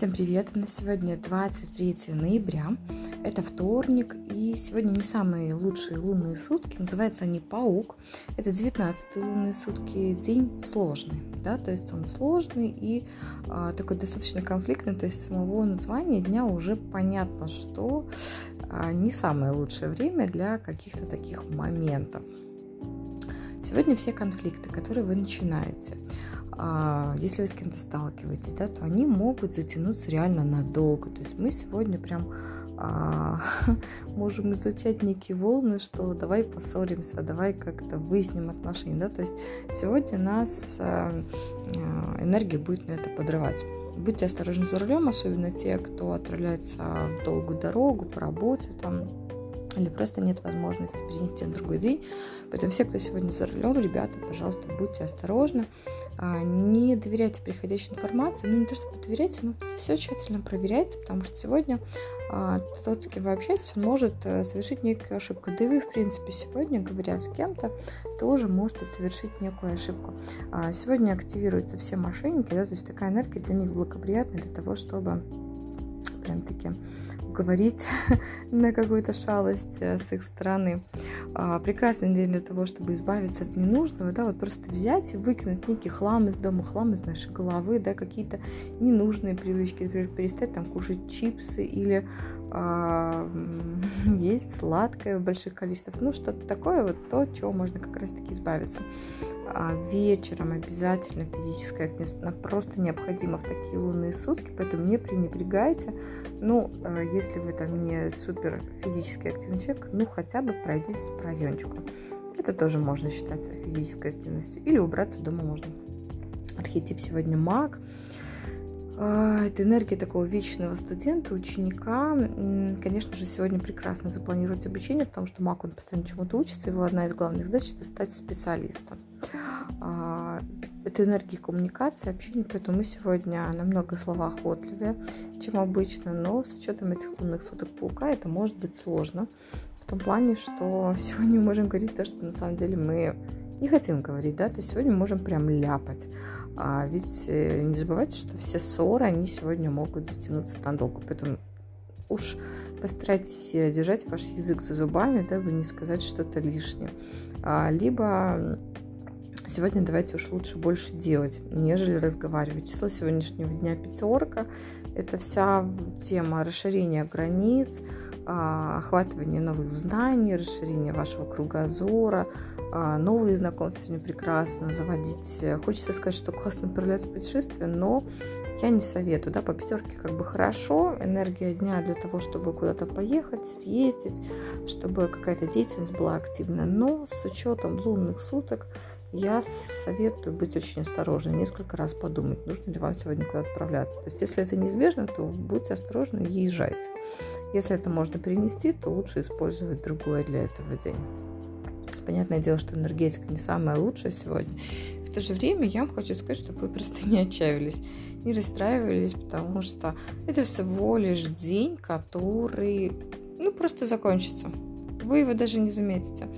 Всем привет! На сегодня 23 ноября. Это вторник, и сегодня не самые лучшие лунные сутки. Называются они Паук. Это 19 лунные сутки. День сложный, да, то есть он сложный и а, такой достаточно конфликтный. То есть с самого названия дня уже понятно, что а, не самое лучшее время для каких-то таких моментов. Сегодня все конфликты, которые вы начинаете, если вы с кем-то сталкиваетесь, да, то они могут затянуться реально надолго. То есть мы сегодня прям а, можем излучать некие волны, что давай поссоримся, давай как-то выясним отношения, да, то есть сегодня нас а, а энергия будет на это подрывать. Будьте осторожны за рулем, особенно те, кто отправляется в долгую дорогу по работе, там, или просто нет возможности перенести на другой день. Поэтому все, кто сегодня за рулем, ребята, пожалуйста, будьте осторожны, а, не доверяйте приходящей информации, ну не то чтобы доверяйте, но все тщательно проверяйте, потому что сегодня тот, с кем вы общаетесь, он может э, совершить некую ошибку. Да и вы, в принципе, сегодня, говоря с кем-то, тоже можете совершить некую ошибку. А, сегодня активируются все мошенники, да, то есть такая энергия для них благоприятна для того, чтобы прям таки уговорить на какую-то шалость э, с их стороны. А, прекрасный день для того, чтобы избавиться от ненужного, да, вот просто взять и выкинуть некий хлам из дома, хлам из нашей головы, да, какие-то ненужные привычки, например, перестать там кушать чипсы или а, есть сладкое в больших количествах, ну что-то такое, вот то, от чего можно как раз-таки избавиться. А вечером обязательно физическая активность, просто необходима в такие лунные сутки, поэтому не пренебрегайте. Ну, э, если вы там не супер физически активный человек, ну хотя бы пройдитесь по райончику. Это тоже можно считать физической активностью. Или убраться дома можно. Архетип сегодня маг. А, это энергия такого вечного студента, ученика. Конечно же, сегодня прекрасно запланировать обучение, потому что маг, он постоянно чему-то учится. Его одна из главных задач – это стать специалистом. А, это энергия коммуникации, общения, поэтому мы сегодня намного словоохотливее, чем обычно, но с учетом этих лунных суток паука это может быть сложно. В том плане, что сегодня мы можем говорить то, что на самом деле мы не хотим говорить, да, то есть сегодня можем прям ляпать. А ведь э, не забывайте, что все ссоры, они сегодня могут затянуться надолго, поэтому уж постарайтесь э, держать ваш язык за зубами, дабы не сказать что-то лишнее. А, либо сегодня давайте уж лучше больше делать, нежели разговаривать. Число сегодняшнего дня пятерка. Это вся тема расширения границ, охватывание новых знаний, расширение вашего кругозора, а, новые знакомства сегодня прекрасно заводить. Хочется сказать, что классно отправляться в путешествие, но я не советую, да, по пятерке как бы хорошо, энергия дня для того, чтобы куда-то поехать, съездить, чтобы какая-то деятельность была активна, но с учетом лунных суток я советую быть очень осторожной, несколько раз подумать, нужно ли вам сегодня куда-то отправляться. То есть, если это неизбежно, то будьте осторожны и езжайте. Если это можно перенести, то лучше использовать другое для этого день. Понятное дело, что энергетика не самая лучшая сегодня. В то же время я вам хочу сказать, чтобы вы просто не отчаивались, не расстраивались, потому что это всего лишь день, который, ну, просто закончится вы его даже не заметите.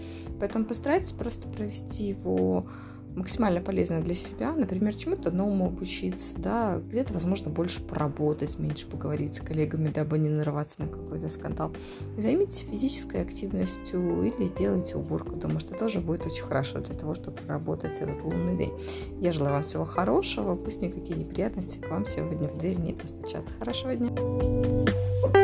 Поэтому постарайтесь просто провести его максимально полезно для себя, например, чему-то новому обучиться, да, где-то, возможно, больше поработать, меньше поговорить с коллегами, дабы не нарываться на какой-то скандал. Займитесь физической активностью или сделайте уборку дома, что тоже будет очень хорошо для того, чтобы проработать этот лунный день. Я желаю вам всего хорошего, пусть никакие неприятности к вам сегодня в дверь не постучатся. Хорошего дня!